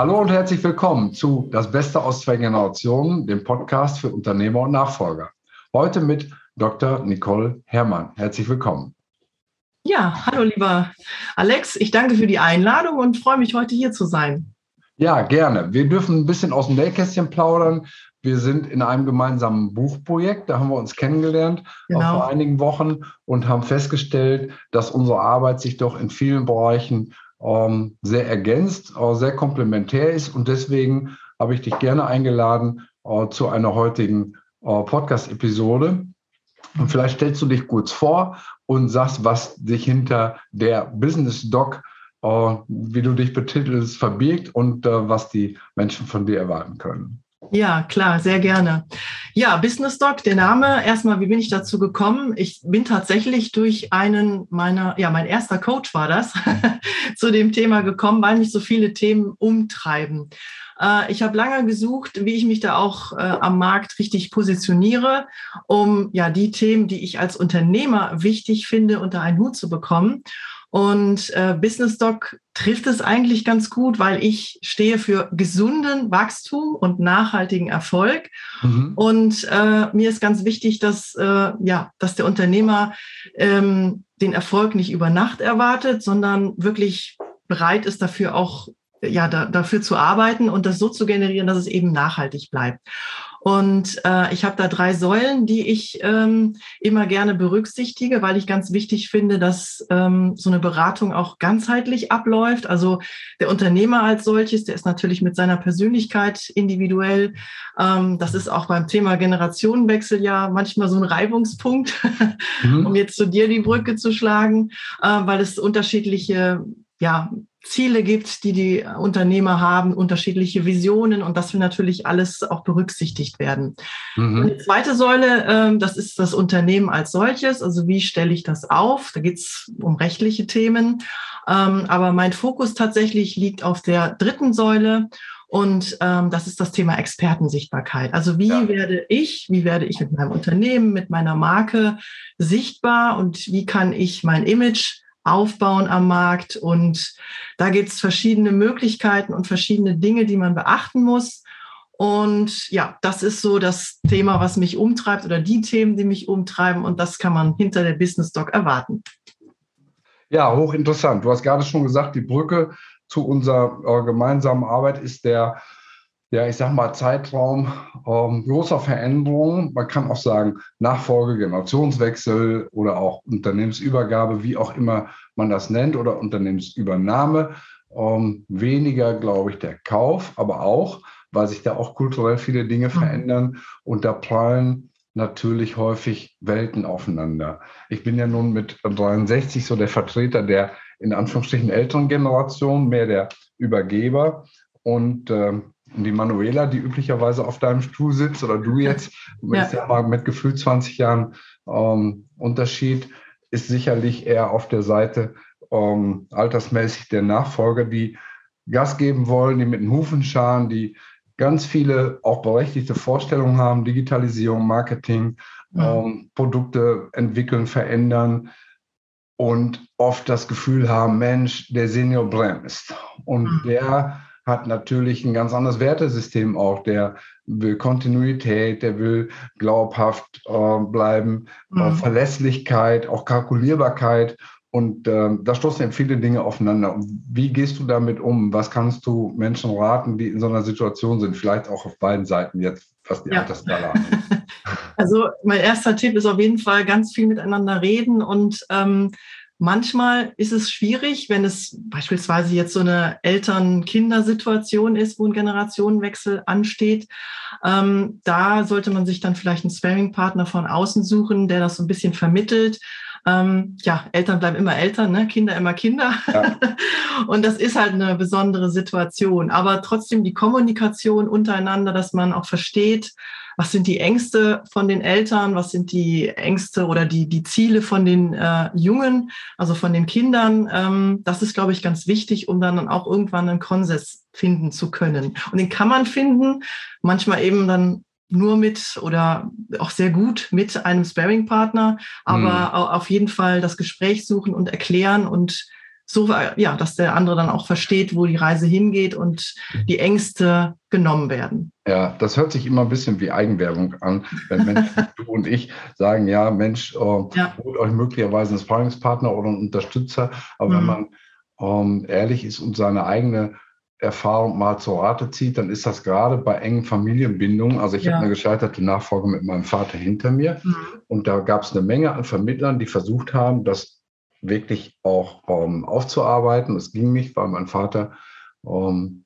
Hallo und herzlich willkommen zu Das Beste aus zwei Generationen, dem Podcast für Unternehmer und Nachfolger. Heute mit Dr. Nicole Herrmann. Herzlich willkommen. Ja, hallo lieber Alex. Ich danke für die Einladung und freue mich, heute hier zu sein. Ja, gerne. Wir dürfen ein bisschen aus dem Nähkästchen plaudern. Wir sind in einem gemeinsamen Buchprojekt, da haben wir uns kennengelernt genau. vor einigen Wochen und haben festgestellt, dass unsere Arbeit sich doch in vielen Bereichen ähm, sehr ergänzt, äh, sehr komplementär ist. Und deswegen habe ich dich gerne eingeladen äh, zu einer heutigen äh, Podcast-Episode. Und vielleicht stellst du dich kurz vor und sagst, was dich hinter der Business Doc, äh, wie du dich betitelst, verbirgt und äh, was die Menschen von dir erwarten können. Ja, klar, sehr gerne. Ja, Business Doc, der Name. Erstmal, wie bin ich dazu gekommen? Ich bin tatsächlich durch einen meiner, ja, mein erster Coach war das, zu dem Thema gekommen, weil mich so viele Themen umtreiben. Äh, ich habe lange gesucht, wie ich mich da auch äh, am Markt richtig positioniere, um ja die Themen, die ich als Unternehmer wichtig finde, unter einen Hut zu bekommen. Und äh, Business Doc trifft es eigentlich ganz gut, weil ich stehe für gesunden Wachstum und nachhaltigen Erfolg. Mhm. Und äh, mir ist ganz wichtig, dass, äh, ja, dass der Unternehmer ähm, den Erfolg nicht über Nacht erwartet, sondern wirklich bereit ist, dafür auch ja, da, dafür zu arbeiten und das so zu generieren, dass es eben nachhaltig bleibt. Und äh, ich habe da drei Säulen, die ich ähm, immer gerne berücksichtige, weil ich ganz wichtig finde, dass ähm, so eine Beratung auch ganzheitlich abläuft. Also der Unternehmer als solches, der ist natürlich mit seiner Persönlichkeit individuell. Ähm, das ist auch beim Thema Generationenwechsel ja manchmal so ein Reibungspunkt, mhm. um jetzt zu dir die Brücke zu schlagen, äh, weil es unterschiedliche ja, Ziele gibt, die die Unternehmer haben, unterschiedliche Visionen und das will natürlich alles auch berücksichtigt werden. Mhm. die zweite Säule, ähm, das ist das Unternehmen als solches. Also wie stelle ich das auf? Da geht es um rechtliche Themen. Ähm, aber mein Fokus tatsächlich liegt auf der dritten Säule und ähm, das ist das Thema Expertensichtbarkeit. Also wie ja. werde ich, wie werde ich mit meinem Unternehmen, mit meiner Marke sichtbar und wie kann ich mein Image aufbauen am Markt. Und da gibt es verschiedene Möglichkeiten und verschiedene Dinge, die man beachten muss. Und ja, das ist so das Thema, was mich umtreibt oder die Themen, die mich umtreiben. Und das kann man hinter der Business Doc erwarten. Ja, hochinteressant. Du hast gerade schon gesagt, die Brücke zu unserer äh, gemeinsamen Arbeit ist der ja, ich sag mal, Zeitraum ähm, großer Veränderungen. Man kann auch sagen, Nachfolge, Generationswechsel oder auch Unternehmensübergabe, wie auch immer man das nennt, oder Unternehmensübernahme. Ähm, weniger, glaube ich, der Kauf, aber auch, weil sich da auch kulturell viele Dinge mhm. verändern und da prallen natürlich häufig Welten aufeinander. Ich bin ja nun mit 63 so der Vertreter der in Anführungsstrichen älteren Generation, mehr der Übergeber. Und äh, die Manuela, die üblicherweise auf deinem Stuhl sitzt, oder du jetzt, ja. ich sag mal, mit gefühlt 20 Jahren ähm, Unterschied, ist sicherlich eher auf der Seite ähm, altersmäßig der Nachfolger, die Gas geben wollen, die mit den Hufen scharen, die ganz viele auch berechtigte Vorstellungen haben, Digitalisierung, Marketing, ja. ähm, Produkte entwickeln, verändern und oft das Gefühl haben, Mensch, der Senior bremst. Und mhm. der hat natürlich ein ganz anderes Wertesystem auch. Der will Kontinuität, der will glaubhaft äh, bleiben, mhm. Verlässlichkeit, auch Kalkulierbarkeit. Und äh, da stoßen eben viele Dinge aufeinander. wie gehst du damit um? Was kannst du Menschen raten, die in so einer Situation sind? Vielleicht auch auf beiden Seiten jetzt, was die ja. Altersskala. Also mein erster Tipp ist auf jeden Fall ganz viel miteinander reden und ähm, Manchmal ist es schwierig, wenn es beispielsweise jetzt so eine Eltern-Kinder-Situation ist, wo ein Generationenwechsel ansteht. Ähm, da sollte man sich dann vielleicht einen Sparing-Partner von außen suchen, der das so ein bisschen vermittelt. Ähm, ja, Eltern bleiben immer Eltern, ne? Kinder immer Kinder. Ja. Und das ist halt eine besondere Situation. Aber trotzdem die Kommunikation untereinander, dass man auch versteht, was sind die Ängste von den Eltern, was sind die Ängste oder die, die Ziele von den äh, Jungen, also von den Kindern. Ähm, das ist, glaube ich, ganz wichtig, um dann auch irgendwann einen Konsens finden zu können. Und den kann man finden, manchmal eben dann nur mit oder auch sehr gut mit einem Sparing-Partner, aber mhm. auf jeden Fall das Gespräch suchen und erklären und so, ja, dass der andere dann auch versteht, wo die Reise hingeht und die Ängste genommen werden. Ja, das hört sich immer ein bisschen wie Eigenwerbung an, wenn Menschen, du und ich sagen, ja, Mensch, äh, ja. holt euch möglicherweise einen Sparringspartner oder einen Unterstützer, aber mhm. wenn man ähm, ehrlich ist und seine eigene Erfahrung mal zur Rate zieht, dann ist das gerade bei engen Familienbindungen. Also ich ja. habe eine gescheiterte Nachfolge mit meinem Vater hinter mir mhm. und da gab es eine Menge an Vermittlern, die versucht haben, das wirklich auch ähm, aufzuarbeiten. Es ging nicht, weil mein Vater, ähm,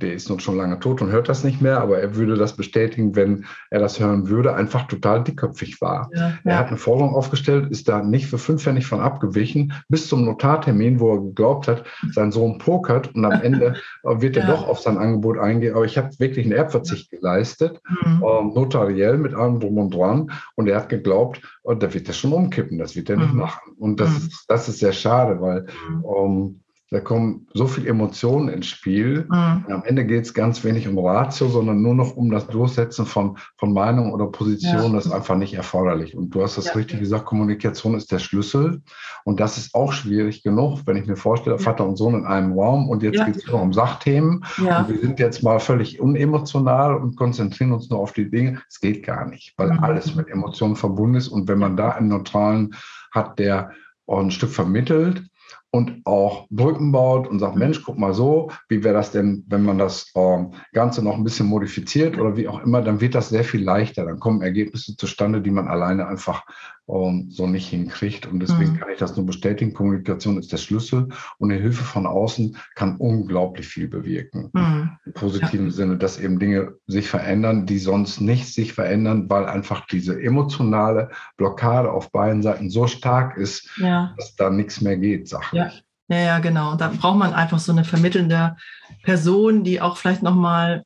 der ist nun schon lange tot und hört das nicht mehr, aber er würde das bestätigen, wenn er das hören würde, einfach total dickköpfig war. Ja, ja. Er hat eine Forderung aufgestellt, ist da nicht für fünf nicht von abgewichen, bis zum Notartermin, wo er geglaubt hat, sein Sohn pokert und am Ende äh, wird er ja. doch auf sein Angebot eingehen. Aber ich habe wirklich einen Erbverzicht geleistet, mhm. ähm, notariell mit allem drum und dran und er hat geglaubt, und da wird er schon umkippen, das wird er mhm. nicht machen. Und das, mhm. ist, das ist sehr schade, weil mhm. ähm, da kommen so viele Emotionen ins Spiel. Mhm. Am Ende geht es ganz wenig um Ratio, sondern nur noch um das Durchsetzen von, von Meinung oder Position. Ja. Das ist einfach nicht erforderlich. Und du hast das ja. richtig gesagt, Kommunikation ist der Schlüssel. Und das ist auch schwierig genug, wenn ich mir vorstelle, ja. Vater und Sohn in einem Raum und jetzt geht es um Sachthemen. Und wir sind jetzt mal völlig unemotional und konzentrieren uns nur auf die Dinge. Es geht gar nicht, weil mhm. alles mit Emotionen verbunden ist. Und wenn man da einen Neutralen hat, der ein Stück vermittelt, und auch Brücken baut und sagt, Mensch, guck mal so, wie wäre das denn, wenn man das ähm, Ganze noch ein bisschen modifiziert oder wie auch immer, dann wird das sehr viel leichter. Dann kommen Ergebnisse zustande, die man alleine einfach ähm, so nicht hinkriegt. Und deswegen mhm. kann ich das nur bestätigen. Kommunikation ist der Schlüssel und eine Hilfe von außen kann unglaublich viel bewirken. Mhm. Im positiven ja. Sinne, dass eben Dinge sich verändern, die sonst nicht sich verändern, weil einfach diese emotionale Blockade auf beiden Seiten so stark ist, ja. dass da nichts mehr geht, sachlich. Ja. Ja, ja, genau. Da braucht man einfach so eine vermittelnde Person, die auch vielleicht nochmal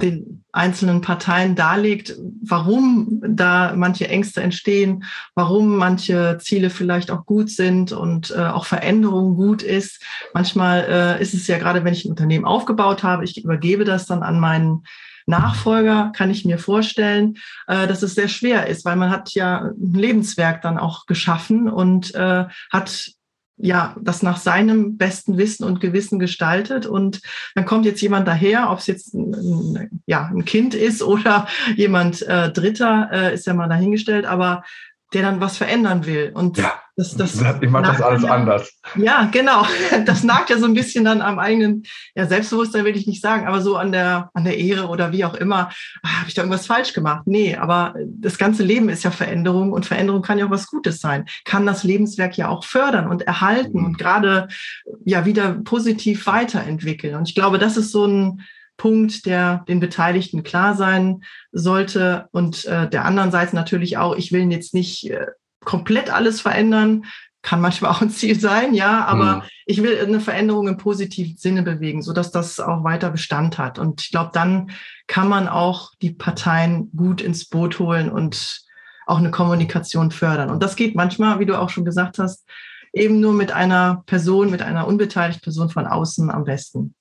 den einzelnen Parteien darlegt, warum da manche Ängste entstehen, warum manche Ziele vielleicht auch gut sind und äh, auch Veränderung gut ist. Manchmal äh, ist es ja gerade, wenn ich ein Unternehmen aufgebaut habe, ich übergebe das dann an meinen Nachfolger, kann ich mir vorstellen, äh, dass es sehr schwer ist, weil man hat ja ein Lebenswerk dann auch geschaffen und äh, hat ja, das nach seinem besten Wissen und Gewissen gestaltet. Und dann kommt jetzt jemand daher, ob es jetzt ein, ja, ein Kind ist oder jemand äh, Dritter, äh, ist ja mal dahingestellt, aber der dann was verändern will. Und ja, das, das ich mache das alles ja, anders. Ja, genau. Das nagt ja so ein bisschen dann am eigenen ja, Selbstbewusstsein, will ich nicht sagen, aber so an der, an der Ehre oder wie auch immer. Ah, Habe ich da irgendwas falsch gemacht? Nee, aber das ganze Leben ist ja Veränderung und Veränderung kann ja auch was Gutes sein. Kann das Lebenswerk ja auch fördern und erhalten mhm. und gerade ja wieder positiv weiterentwickeln. Und ich glaube, das ist so ein, Punkt, der den Beteiligten klar sein sollte und äh, der anderen Seite natürlich auch, ich will jetzt nicht äh, komplett alles verändern, kann manchmal auch ein Ziel sein, ja, aber mhm. ich will eine Veränderung im positiven Sinne bewegen, so dass das auch weiter Bestand hat. Und ich glaube, dann kann man auch die Parteien gut ins Boot holen und auch eine Kommunikation fördern. Und das geht manchmal, wie du auch schon gesagt hast, eben nur mit einer Person, mit einer unbeteiligten Person von außen am besten.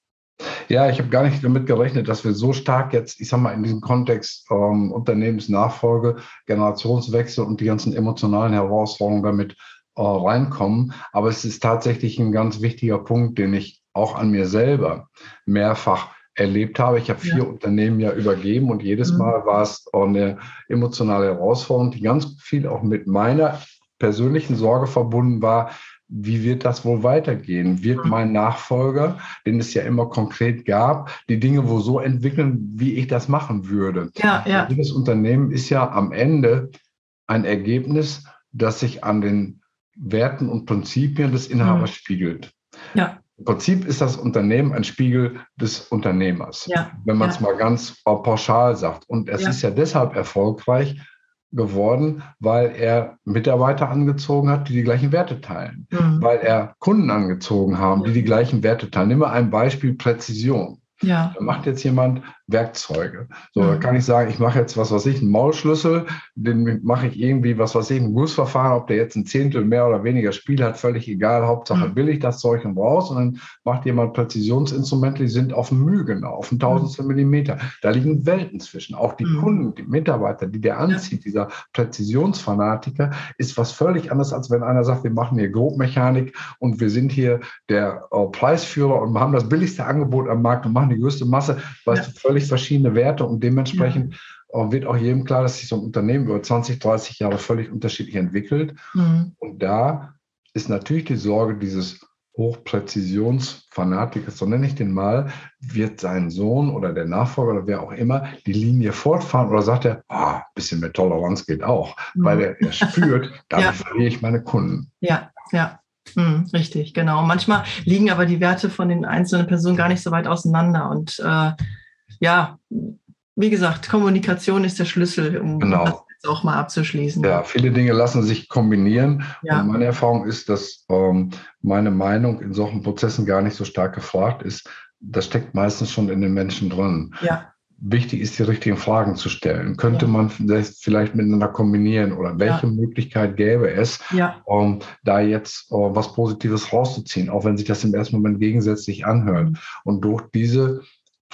Ja, ich habe gar nicht damit gerechnet, dass wir so stark jetzt, ich sag mal, in diesem Kontext ähm, Unternehmensnachfolge, Generationswechsel und die ganzen emotionalen Herausforderungen damit äh, reinkommen. Aber es ist tatsächlich ein ganz wichtiger Punkt, den ich auch an mir selber mehrfach erlebt habe. Ich habe vier ja. Unternehmen ja übergeben und jedes mhm. Mal war es eine emotionale Herausforderung, die ganz viel auch mit meiner persönlichen Sorge verbunden war, wie wird das wohl weitergehen? Wird mhm. mein Nachfolger, den es ja immer konkret gab, die Dinge wohl so entwickeln, wie ich das machen würde? Ja, ja. Jedes Unternehmen ist ja am Ende ein Ergebnis, das sich an den Werten und Prinzipien des Inhabers mhm. spiegelt. Ja. Im Prinzip ist das Unternehmen ein Spiegel des Unternehmers, ja, wenn man es ja. mal ganz pauschal sagt. Und es ja. ist ja deshalb erfolgreich, geworden, weil er Mitarbeiter angezogen hat, die die gleichen Werte teilen, mhm. weil er Kunden angezogen haben, die die gleichen Werte teilen. Nimm mal ein Beispiel Präzision. Ja. Da macht jetzt jemand Werkzeuge. So, mhm. da kann ich sagen, ich mache jetzt was weiß ich, einen Maulschlüssel, den mache ich irgendwie, was weiß ich, ein Gussverfahren, ob der jetzt ein Zehntel mehr oder weniger Spiel hat, völlig egal. Hauptsache mhm. will ich das Zeug und raus. Und dann macht jemand Präzisionsinstrumente, die sind auf Mühe genau, auf ein Tausendstel mhm. Millimeter. Da liegen Welten zwischen. Auch die mhm. Kunden, die Mitarbeiter, die der anzieht, dieser Präzisionsfanatiker, ist was völlig anderes, als wenn einer sagt, wir machen hier Grobmechanik und wir sind hier der äh, Preisführer und haben das billigste Angebot am Markt und machen die größte Masse, weißt ja. du, völlig verschiedene Werte und dementsprechend ja. wird auch jedem klar, dass sich so ein Unternehmen über 20, 30 Jahre völlig unterschiedlich entwickelt. Mhm. Und da ist natürlich die Sorge dieses Hochpräzisionsfanatikers, so nenne ich den mal, wird sein Sohn oder der Nachfolger oder wer auch immer die Linie fortfahren oder sagt er, ah, bisschen mehr Toleranz geht auch, mhm. weil er, er spürt, damit ja. verliere ich meine Kunden. Ja, ja. Hm, richtig, genau. Manchmal liegen aber die Werte von den einzelnen Personen gar nicht so weit auseinander. Und äh, ja, wie gesagt, Kommunikation ist der Schlüssel, um genau. das jetzt auch mal abzuschließen. Ja, viele Dinge lassen sich kombinieren. Ja. Und meine Erfahrung ist, dass ähm, meine Meinung in solchen Prozessen gar nicht so stark gefragt ist. Das steckt meistens schon in den Menschen drin. Ja wichtig ist, die richtigen Fragen zu stellen. Könnte ja. man das vielleicht miteinander kombinieren oder welche. Möglichkeit gäbe es, um da jetzt uh, was Positives rauszuziehen, auch wenn sich das im ersten Moment gegensätzlich anhört. Mhm. Und durch diese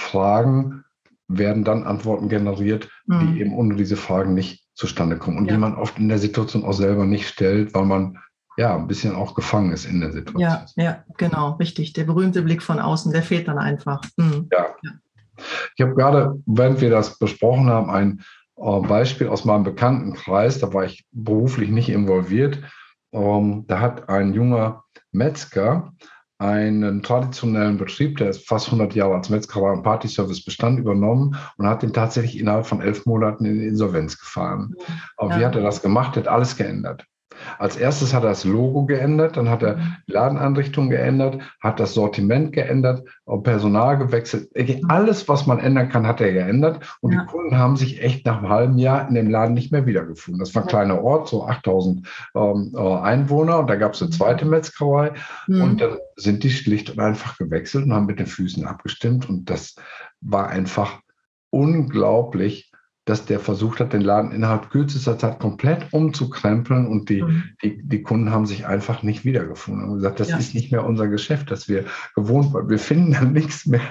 Fragen werden dann Antworten generiert, mhm. die eben ohne diese Fragen nicht zustande kommen und die man oft in der Situation auch selber nicht stellt, weil man ja, ein bisschen auch gefangen ist in der Situation. Ja, ja, genau, richtig. Der berühmte Blick von außen, der fehlt dann einfach. Mhm. Ja. ja. Ich habe gerade, während wir das besprochen haben, ein äh, Beispiel aus meinem Bekanntenkreis, da war ich beruflich nicht involviert. Ähm, da hat ein junger Metzger einen traditionellen Betrieb, der ist fast 100 Jahre als Metzgerei und Partyservice Bestand übernommen und hat den tatsächlich innerhalb von elf Monaten in Insolvenz gefahren. Aber ja. wie hat er das gemacht? Er hat alles geändert. Als erstes hat er das Logo geändert, dann hat er mhm. Ladenanrichtung geändert, hat das Sortiment geändert, Personal gewechselt. Mhm. Alles, was man ändern kann, hat er geändert. Und ja. die Kunden haben sich echt nach einem halben Jahr in dem Laden nicht mehr wiedergefunden. Das war ein kleiner Ort, so 8000 ähm, äh, Einwohner. Und da gab es eine zweite Metzgerei. Mhm. Und dann sind die schlicht und einfach gewechselt und haben mit den Füßen abgestimmt. Und das war einfach unglaublich, dass der versucht hat, den Laden innerhalb kürzester Zeit komplett umzukrempeln und die, mhm. die, die Kunden haben sich einfach nicht wiedergefunden und gesagt, das ja. ist nicht mehr unser Geschäft, das wir gewohnt waren. Wir finden dann nichts mehr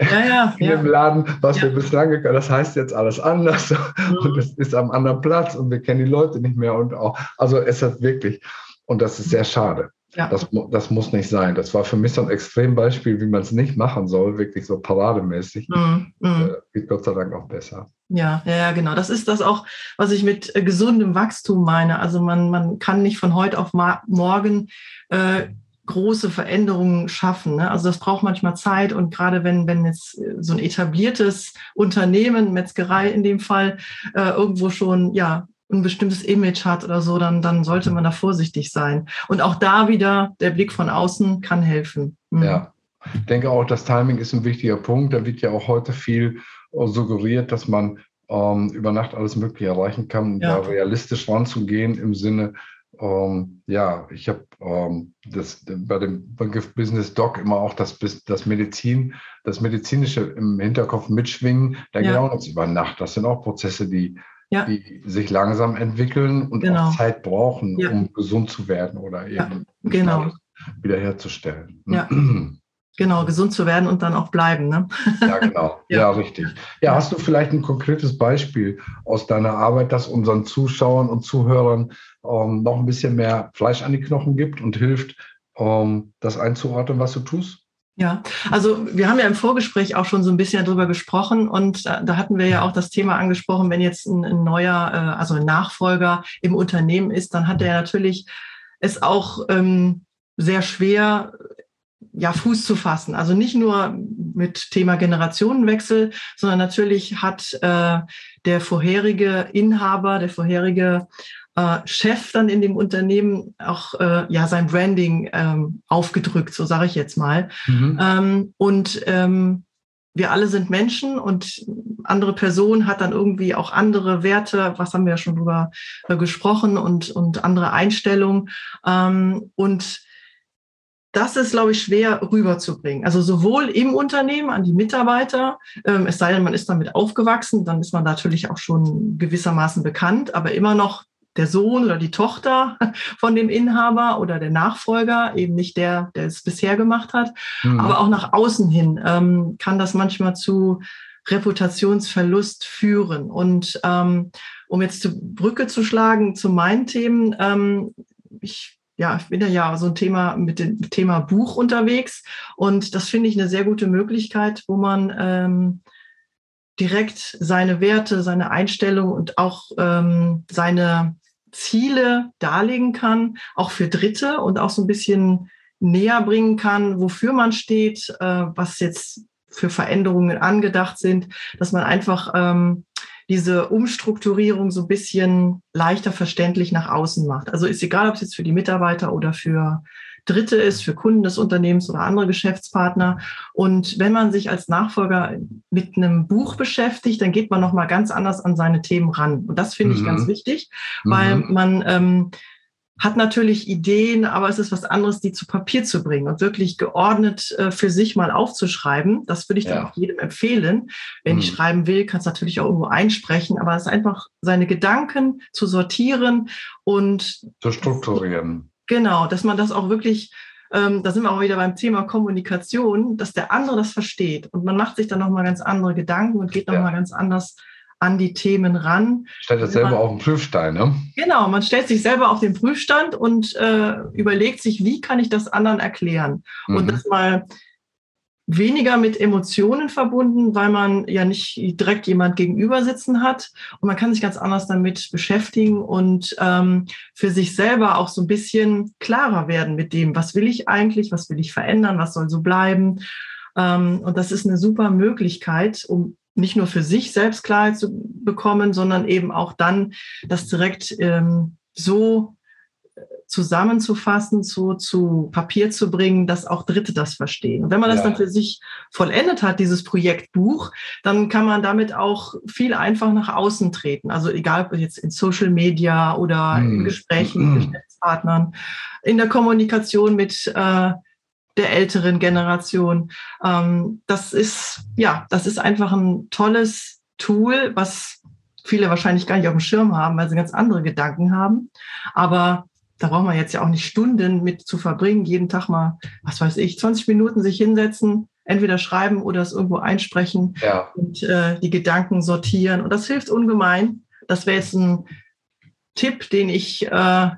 ja, ja, in dem Laden, was wir bislang gekannt Das heißt jetzt alles anders mhm. und es ist am anderen Platz und wir kennen die Leute nicht mehr und auch, also es hat wirklich, und das ist sehr schade. Ja. Das, das muss nicht sein. Das war für mich so ein Extrembeispiel, wie man es nicht machen soll, wirklich so parademäßig. Mm, mm. Äh, geht Gott sei Dank auch besser. Ja, ja, genau. Das ist das auch, was ich mit äh, gesundem Wachstum meine. Also man, man kann nicht von heute auf morgen äh, große Veränderungen schaffen. Ne? Also das braucht manchmal Zeit und gerade wenn, wenn jetzt äh, so ein etabliertes Unternehmen, Metzgerei in dem Fall, äh, irgendwo schon ja ein bestimmtes Image hat oder so, dann, dann sollte man da vorsichtig sein. Und auch da wieder der Blick von außen kann helfen. Mhm. Ja, ich denke auch, das Timing ist ein wichtiger Punkt. Da wird ja auch heute viel äh, suggeriert, dass man ähm, über Nacht alles Mögliche erreichen kann, ja. da realistisch ranzugehen im Sinne, ähm, ja, ich habe ähm, das bei dem Begriff Business Doc immer auch das, das Medizin, das medizinische im Hinterkopf mitschwingen. Da ja. geht auch nichts über Nacht. Das sind auch Prozesse, die ja. die sich langsam entwickeln und genau. auch Zeit brauchen, ja. um gesund zu werden oder eben ja, genau. wiederherzustellen. Ja. Genau, gesund zu werden und dann auch bleiben. Ne? Ja, genau. ja. ja. richtig. Ja, hast du vielleicht ein konkretes Beispiel aus deiner Arbeit, das unseren Zuschauern und Zuhörern ähm, noch ein bisschen mehr Fleisch an die Knochen gibt und hilft, ähm, das einzuordnen, was du tust? Ja, also wir haben ja im Vorgespräch auch schon so ein bisschen darüber gesprochen und da, hatten wir ja auch das Thema angesprochen, wenn jetzt ein, ein neuer, äh, also ein Nachfolger im Unternehmen ist, dann hat er natürlich es auch ähm, sehr schwer, ja, Fuß zu fassen. Also nicht nur mit Thema Generationenwechsel, sondern natürlich hat äh, der vorherige Inhaber, der vorherige äh, Chef dann in dem Unternehmen auch äh, ja sein Branding ähm, aufgedrückt, so sage ich jetzt mal. Mhm. Ähm, und ähm, wir alle sind Menschen und andere Person hat dann irgendwie auch andere Werte, was haben wir ja schon drüber äh, gesprochen und, und andere Einstellungen. Ähm, und das ist, glaube ich, schwer rüberzubringen. Also sowohl im Unternehmen an die Mitarbeiter, ähm, es sei denn, man ist damit aufgewachsen, dann ist man natürlich auch schon gewissermaßen bekannt, aber immer noch der Sohn oder die Tochter von dem Inhaber oder der Nachfolger, eben nicht der, der es bisher gemacht hat. Mhm. Aber auch nach außen hin ähm, kann das manchmal zu Reputationsverlust führen. Und ähm, um jetzt die Brücke zu schlagen zu meinen Themen, ähm, ich ja, ich bin ja, ja so ein Thema mit dem Thema Buch unterwegs und das finde ich eine sehr gute Möglichkeit, wo man ähm, direkt seine Werte, seine Einstellung und auch ähm, seine Ziele darlegen kann, auch für Dritte und auch so ein bisschen näher bringen kann, wofür man steht, äh, was jetzt für Veränderungen angedacht sind, dass man einfach ähm, diese Umstrukturierung so ein bisschen leichter verständlich nach außen macht. Also ist egal, ob es jetzt für die Mitarbeiter oder für Dritte ist, für Kunden des Unternehmens oder andere Geschäftspartner. Und wenn man sich als Nachfolger mit einem Buch beschäftigt, dann geht man nochmal ganz anders an seine Themen ran. Und das finde ich ganz mhm. wichtig, weil mhm. man ähm, hat natürlich Ideen, aber es ist was anderes, die zu Papier zu bringen und wirklich geordnet äh, für sich mal aufzuschreiben. Das würde ich dann auch jedem empfehlen. Wenn mhm. ich schreiben will, kann es natürlich auch irgendwo einsprechen, aber es ist einfach seine Gedanken zu sortieren und zu strukturieren. Genau, dass man das auch wirklich ähm, da sind wir auch wieder beim Thema Kommunikation, dass der andere das versteht und man macht sich dann nochmal ganz andere Gedanken und geht nochmal ja. ganz anders an die Themen ran. Stellt das selber man, auf den Prüfstein, ne? Genau, man stellt sich selber auf den Prüfstand und äh, überlegt sich, wie kann ich das anderen erklären? Mhm. Und das mal weniger mit Emotionen verbunden, weil man ja nicht direkt jemand gegenüber sitzen hat und man kann sich ganz anders damit beschäftigen und ähm, für sich selber auch so ein bisschen klarer werden mit dem, was will ich eigentlich, was will ich verändern, was soll so bleiben. Ähm, und das ist eine super Möglichkeit, um nicht nur für sich selbst Klarheit zu bekommen, sondern eben auch dann das direkt ähm, so zusammenzufassen, zu, zu Papier zu bringen, dass auch Dritte das verstehen. Und wenn man das ja. dann für sich vollendet hat, dieses Projektbuch, dann kann man damit auch viel einfach nach außen treten. Also egal ob jetzt in Social Media oder hm. in Gesprächen mit hm. Geschäftspartnern, in der Kommunikation mit äh, der älteren Generation. Ähm, das ist, ja, das ist einfach ein tolles Tool, was viele wahrscheinlich gar nicht auf dem Schirm haben, weil sie ganz andere Gedanken haben. Aber da braucht man jetzt ja auch nicht Stunden mit zu verbringen, jeden Tag mal, was weiß ich, 20 Minuten sich hinsetzen, entweder schreiben oder es irgendwo einsprechen ja. und äh, die Gedanken sortieren. Und das hilft ungemein. Das wäre jetzt ein Tipp, den ich äh,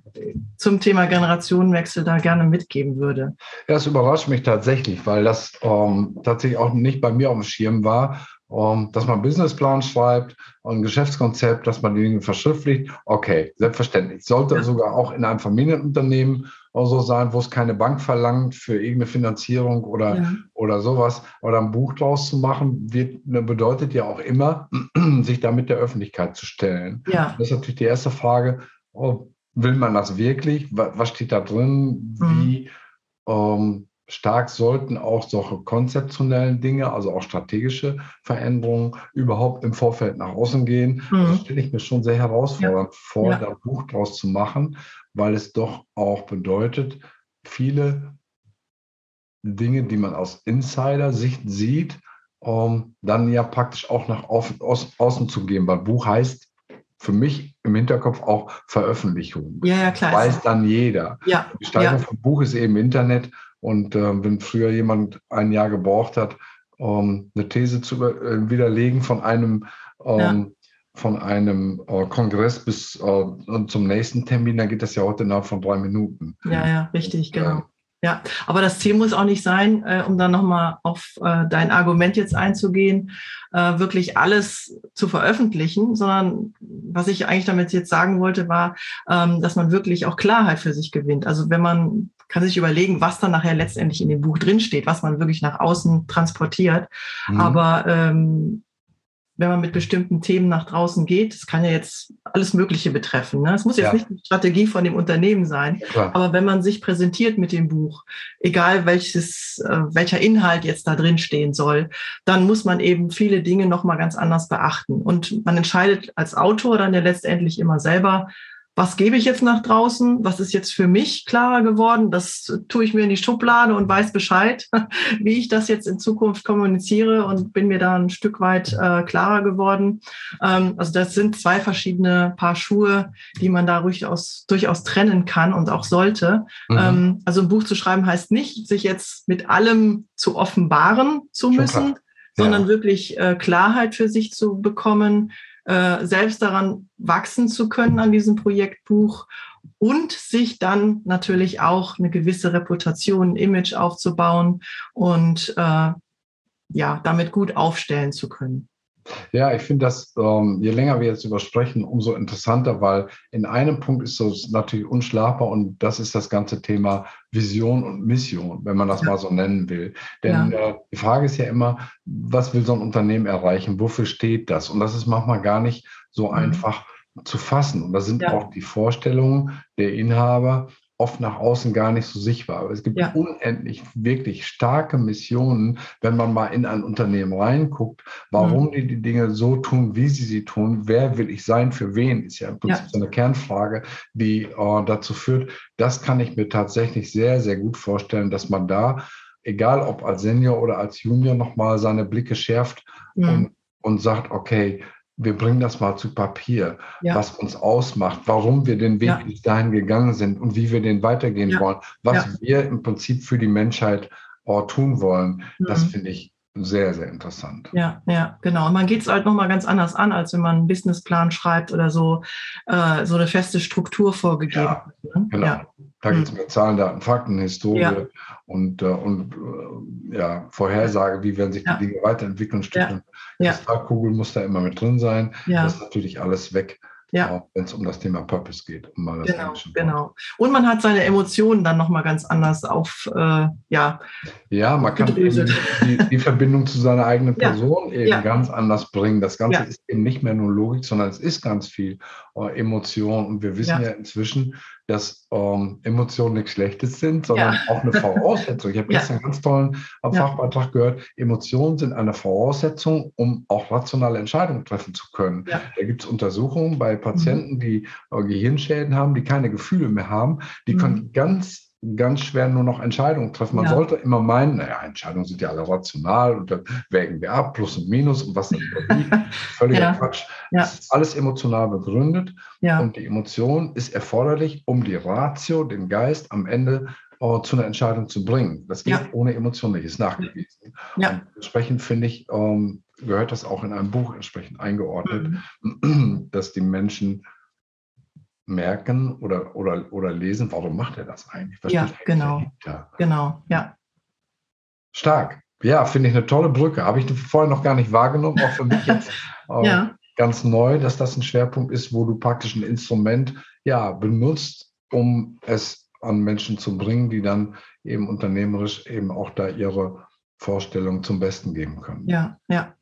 zum Thema Generationenwechsel da gerne mitgeben würde? Ja, das überrascht mich tatsächlich, weil das ähm, tatsächlich auch nicht bei mir auf dem Schirm war, ähm, dass man Businessplan schreibt, ein Geschäftskonzept, dass man die Dinge verschriftlicht. Okay, selbstverständlich. Sollte ja. sogar auch in einem Familienunternehmen so sein, wo es keine Bank verlangt für irgendeine Finanzierung oder, ja. oder sowas, oder ein Buch draus zu machen, wird, ne, bedeutet ja auch immer, sich da mit der Öffentlichkeit zu stellen. Ja. Das ist natürlich die erste Frage, oh, will man das wirklich? Was steht da drin? Wie mhm. ähm, stark sollten auch solche konzeptionellen Dinge, also auch strategische Veränderungen überhaupt im Vorfeld nach außen gehen? Mhm. Das stelle ich mir schon sehr herausfordernd ja. vor, ja. da ein Buch draus zu machen weil es doch auch bedeutet, viele Dinge, die man aus Insider-Sicht sieht, um, dann ja praktisch auch nach außen, zu gehen. Weil Buch heißt für mich im Hinterkopf auch Veröffentlichung. Ja, ja, klar. Weiß dann jeder. Ja, die Gestaltung ja. von Buch ist eben Internet. Und äh, wenn früher jemand ein Jahr gebraucht hat, um eine These zu äh, widerlegen von einem ähm, ja von einem äh, Kongress bis äh, zum nächsten Termin, dann geht das ja heute innerhalb von drei Minuten. Ja, ja, richtig, genau. Ja, aber das Ziel muss auch nicht sein, äh, um dann nochmal auf äh, dein Argument jetzt einzugehen, äh, wirklich alles zu veröffentlichen, sondern was ich eigentlich damit jetzt sagen wollte, war, ähm, dass man wirklich auch Klarheit für sich gewinnt. Also wenn man kann sich überlegen, was dann nachher letztendlich in dem Buch drinsteht, was man wirklich nach außen transportiert. Mhm. Aber ähm, wenn man mit bestimmten Themen nach draußen geht. Das kann ja jetzt alles Mögliche betreffen. Ne? Es muss jetzt ja. nicht die Strategie von dem Unternehmen sein, Klar. aber wenn man sich präsentiert mit dem Buch, egal welches, äh, welcher Inhalt jetzt da drin stehen soll, dann muss man eben viele Dinge nochmal ganz anders beachten. Und man entscheidet als Autor dann ja letztendlich immer selber, was gebe ich jetzt nach draußen? Was ist jetzt für mich klarer geworden? Das tue ich mir in die Schublade und weiß Bescheid, wie ich das jetzt in Zukunft kommuniziere und bin mir da ein Stück weit äh, klarer geworden. Ähm, also das sind zwei verschiedene Paar Schuhe, die man da durchaus, durchaus trennen kann und auch sollte. Mhm. Ähm, also ein Buch zu schreiben heißt nicht, sich jetzt mit allem zu offenbaren zu müssen, sondern wirklich äh, Klarheit für sich zu bekommen, äh, selbst daran wachsen zu können an diesem Projektbuch und sich dann natürlich auch eine gewisse Reputation, ein Image aufzubauen und äh, ja, damit gut aufstellen zu können. Ja, ich finde das, ähm, je länger wir jetzt übersprechen, umso interessanter, weil in einem Punkt ist es natürlich unschlagbar und das ist das ganze Thema Vision und Mission, wenn man das ja. mal so nennen will. Denn ja. äh, die Frage ist ja immer, was will so ein Unternehmen erreichen? Wofür steht das? Und das ist manchmal gar nicht so mhm. einfach zu fassen. Und da sind ja. auch die Vorstellungen der Inhaber oft nach außen gar nicht so sichtbar. Aber es gibt ja. unendlich wirklich starke Missionen, wenn man mal in ein Unternehmen reinguckt, warum mhm. die die Dinge so tun, wie sie sie tun, wer will ich sein, für wen, ist ja im Prinzip ja. so eine Kernfrage, die äh, dazu führt. Das kann ich mir tatsächlich sehr, sehr gut vorstellen, dass man da, egal ob als Senior oder als Junior, nochmal seine Blicke schärft mhm. und, und sagt, okay, wir bringen das mal zu Papier, ja. was uns ausmacht, warum wir den Weg ja. bis dahin gegangen sind und wie wir den weitergehen ja. wollen, was wir im Prinzip für die Menschheit auch tun wollen. Mhm. Das finde ich sehr, sehr interessant. Ja, ja, genau. Und man geht es halt nochmal ganz anders an, als wenn man einen Businessplan schreibt oder so, äh, so eine feste Struktur vorgegeben ja, hat. Ne? Genau. Ja. Da geht es hm. mit Zahlen, Daten, Fakten, Historie ja. und, äh, und äh, ja, Vorhersage, wie werden sich die Dinge weiterentwickeln. Stückchen. Ja. Kristallkugel muss da immer mit drin sein. Das ist natürlich alles weg ja. wenn es um das Thema Purpose geht. Um das genau, genau. Und man hat seine Emotionen dann nochmal ganz anders auf, äh, ja. Ja, man kann die, die, Verbindung zu seiner eigenen Person ja. eben ja. ganz anders bringen. Das Ganze ist eben nicht mehr nur Logik, sondern es ist ganz viel äh, Emotion. Und wir wissen ja, inzwischen, dass ähm, Emotionen nichts Schlechtes sind, sondern ja. auch eine Voraussetzung. Ich habe ja. gestern einen ganz tollen ja. Fachbeitrag gehört. Emotionen sind eine Voraussetzung, um auch rationale Entscheidungen treffen zu können. Da gibt es Untersuchungen bei Patienten, mhm. die äh, Gehirnschäden haben, die keine Gefühle mehr haben. Die mhm. können ganz ganz schwer nur noch Entscheidungen treffen. Man ja. sollte immer meinen, naja, Entscheidungen sind ja alle rational und dann wägen wir ab, Plus und Minus und was dann überwiegt. Völliger ja. Quatsch. Ja. Das ist alles emotional begründet ja. und die Emotion ist erforderlich, um die Ratio, den Geist am Ende uh, zu einer Entscheidung zu bringen. Das geht ohne Emotion nicht, ist nachgewiesen. Ja. Und entsprechend finde ich, um, ähm, gehört das auch in einem Buch entsprechend eingeordnet, mhm. dass die Menschen merken oder, oder, oder lesen, warum macht er das eigentlich? Was ja, genau. Genau, ja. Stark. Ja, finde ich eine tolle Brücke. Habe ich vorher noch gar nicht wahrgenommen, auch für mich jetzt äh, ja. ganz neu, dass das ein Schwerpunkt ist, wo du praktisch ein Instrument ja, benutzt, um es an Menschen zu bringen, die dann eben unternehmerisch eben auch da ihre Vorstellungen zum Besten geben können. Ja, ja.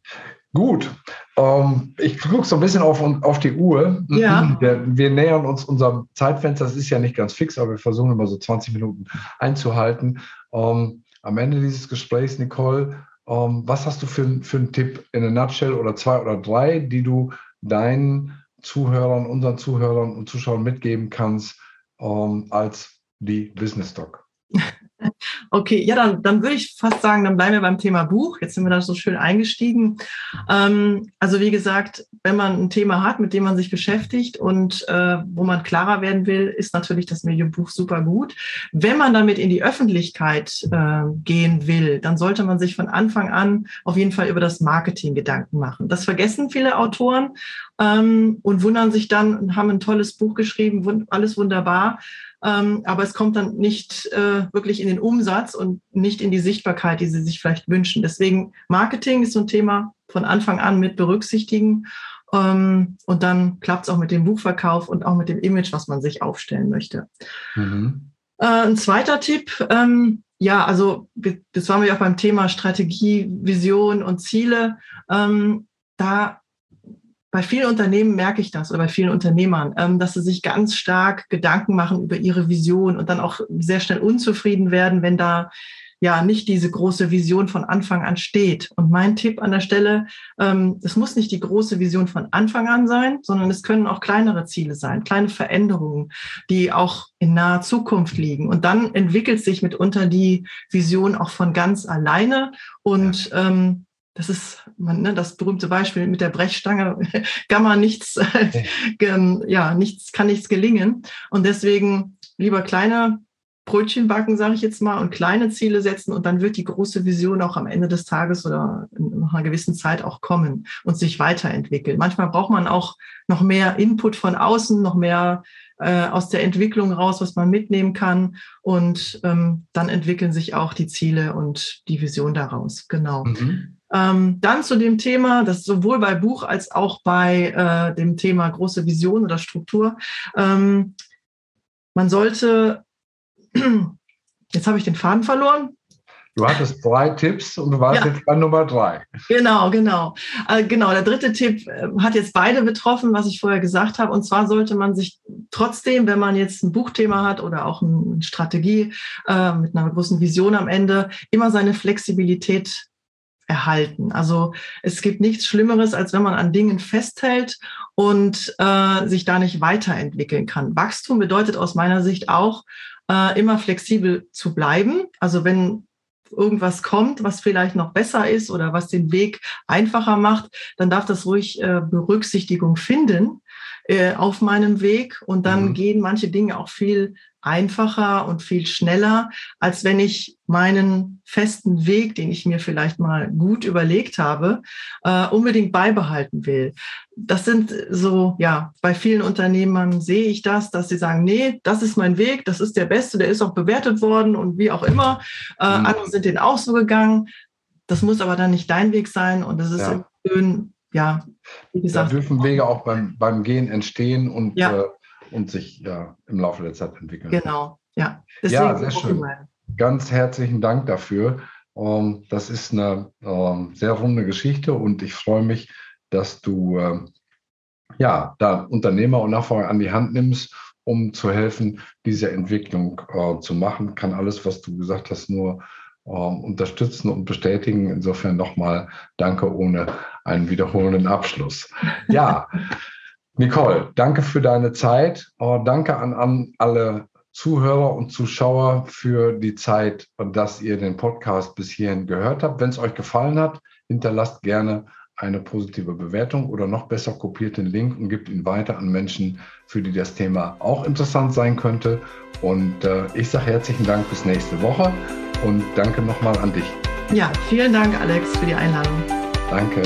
Gut. Ähm, ich gucke so ein bisschen auf, auf die Uhr. Ja. Wir, wir, nähern uns unserem Zeitfenster. Das ist ja nicht ganz fix, aber wir versuchen immer so 20 Minuten einzuhalten. Ähm, am Ende dieses Gesprächs, Nicole, ähm, was hast du für, für einen Tipp in a nutshell oder zwei oder drei, die du deinen Zuhörern, unseren Zuhörern und Zuschauern mitgeben kannst ähm, als die Business Doc? Okay, ja, dann, dann würde ich fast sagen, dann bleiben wir beim Thema Buch. Jetzt sind wir da so schön eingestiegen. Ähm, also wie gesagt, wenn man ein Thema hat, mit dem man sich beschäftigt und äh, wo man klarer werden will, ist natürlich das Medienbuch super gut. Wenn man damit in die Öffentlichkeit äh, gehen will, dann sollte man sich von Anfang an auf jeden Fall über das Marketing Gedanken machen. Das vergessen viele Autoren ähm, und wundern sich dann und haben ein tolles Buch geschrieben, alles wunderbar. Ähm, aber es kommt dann nicht äh, wirklich in den Umsatz und nicht in die Sichtbarkeit, die sie sich vielleicht wünschen. Deswegen Marketing ist so ein Thema von Anfang an mit berücksichtigen. Ähm, und dann klappt es auch mit dem Buchverkauf und auch mit dem Image, was man sich aufstellen möchte. Mhm. Äh, ein zweiter Tipp, ähm, ja, also das waren wir auch beim Thema Strategie, Vision und Ziele. Ähm, da bei vielen Unternehmen merke ich das oder bei vielen Unternehmern, ähm, dass sie sich ganz stark Gedanken machen über ihre Vision und dann auch sehr schnell unzufrieden werden, wenn da ja nicht diese große Vision von Anfang an steht. Und mein Tipp an der Stelle, ähm, es muss nicht die große Vision von Anfang an sein, sondern es können auch kleinere Ziele sein, kleine Veränderungen, die auch in naher Zukunft liegen. Und dann entwickelt sich mitunter die Vision auch von ganz alleine. Und ähm, das ist man, ne, das berühmte Beispiel mit der Brechstange, kann man nichts, äh, ja, nichts, kann nichts gelingen. Und deswegen lieber kleine Brötchen backen, sage ich jetzt mal, und kleine Ziele setzen und dann wird die große Vision auch am Ende des Tages oder nach einer gewissen Zeit auch kommen und sich weiterentwickeln. Manchmal braucht man auch noch mehr Input von außen, noch mehr äh, aus der Entwicklung raus, was man mitnehmen kann und ähm, dann entwickeln sich auch die Ziele und die Vision daraus. Genau. Mhm. Ähm, dann zu dem Thema, das sowohl bei Buch als auch bei äh, dem Thema große Vision oder Struktur. Ähm, man sollte Jetzt habe ich den Faden verloren. Du hattest drei Tipps und du warst ja. jetzt bei Nummer drei. Genau, genau. Äh, genau, der dritte Tipp äh, hat jetzt beide betroffen, was ich vorher gesagt habe. Und zwar sollte man sich trotzdem, wenn man jetzt ein Buchthema hat oder auch eine Strategie äh, mit einer großen Vision am Ende, immer seine Flexibilität erhalten. Also es gibt nichts Schlimmeres, als wenn man an Dingen festhält und äh, sich da nicht weiterentwickeln kann. Wachstum bedeutet aus meiner Sicht auch, äh, immer flexibel zu bleiben. Also wenn irgendwas kommt, was vielleicht noch besser ist oder was den Weg einfacher macht, dann darf das ruhig äh, Berücksichtigung finden äh, auf meinem Weg und dann mhm. gehen manche Dinge auch viel einfacher und viel schneller, als wenn ich meinen festen Weg, den ich mir vielleicht mal gut überlegt habe, äh, unbedingt beibehalten will. Das sind so, ja, bei vielen Unternehmern sehe ich das, dass sie sagen, nee, das ist mein Weg, das ist der beste, der ist auch bewertet worden und wie auch immer. Äh, mhm. Andere sind den auch so gegangen. Das muss aber dann nicht dein Weg sein und das ist ja. schön, ja, wie gesagt. Da dürfen Wege auch beim, beim Gehen entstehen und ja. äh, und sich ja, im Laufe der Zeit entwickeln. Genau, ja. Deswegen ja, sehr schön. Ganz herzlichen Dank dafür. Ähm, das ist eine ähm, sehr runde Geschichte und ich freue mich, dass du ähm, ja, da Unternehmer und Nachfolger an die Hand nimmst, um zu helfen, diese Entwicklung äh, zu machen. Kann alles, was du gesagt hast, nur unterstützen und bestätigen. Insofern nochmal danke ohne einen wiederholenden Abschluss. Ja, Nicole, danke für deine Zeit. Oh, danke an, an alle Zuhörer und Zuschauer für die Zeit dass ihr den Podcast bis hierhin gehört habt. Wenn es euch gefallen hat, hinterlasst gerne eine positive Bewertung oder noch besser kopiert den Link und gibt ihn weiter an Menschen, für die das Thema auch interessant sein könnte. Und äh, ich sage herzlichen Dank bis nächste Woche und danke nochmal an dich. Ja, vielen Dank, Alex, für die Einladung. Danke.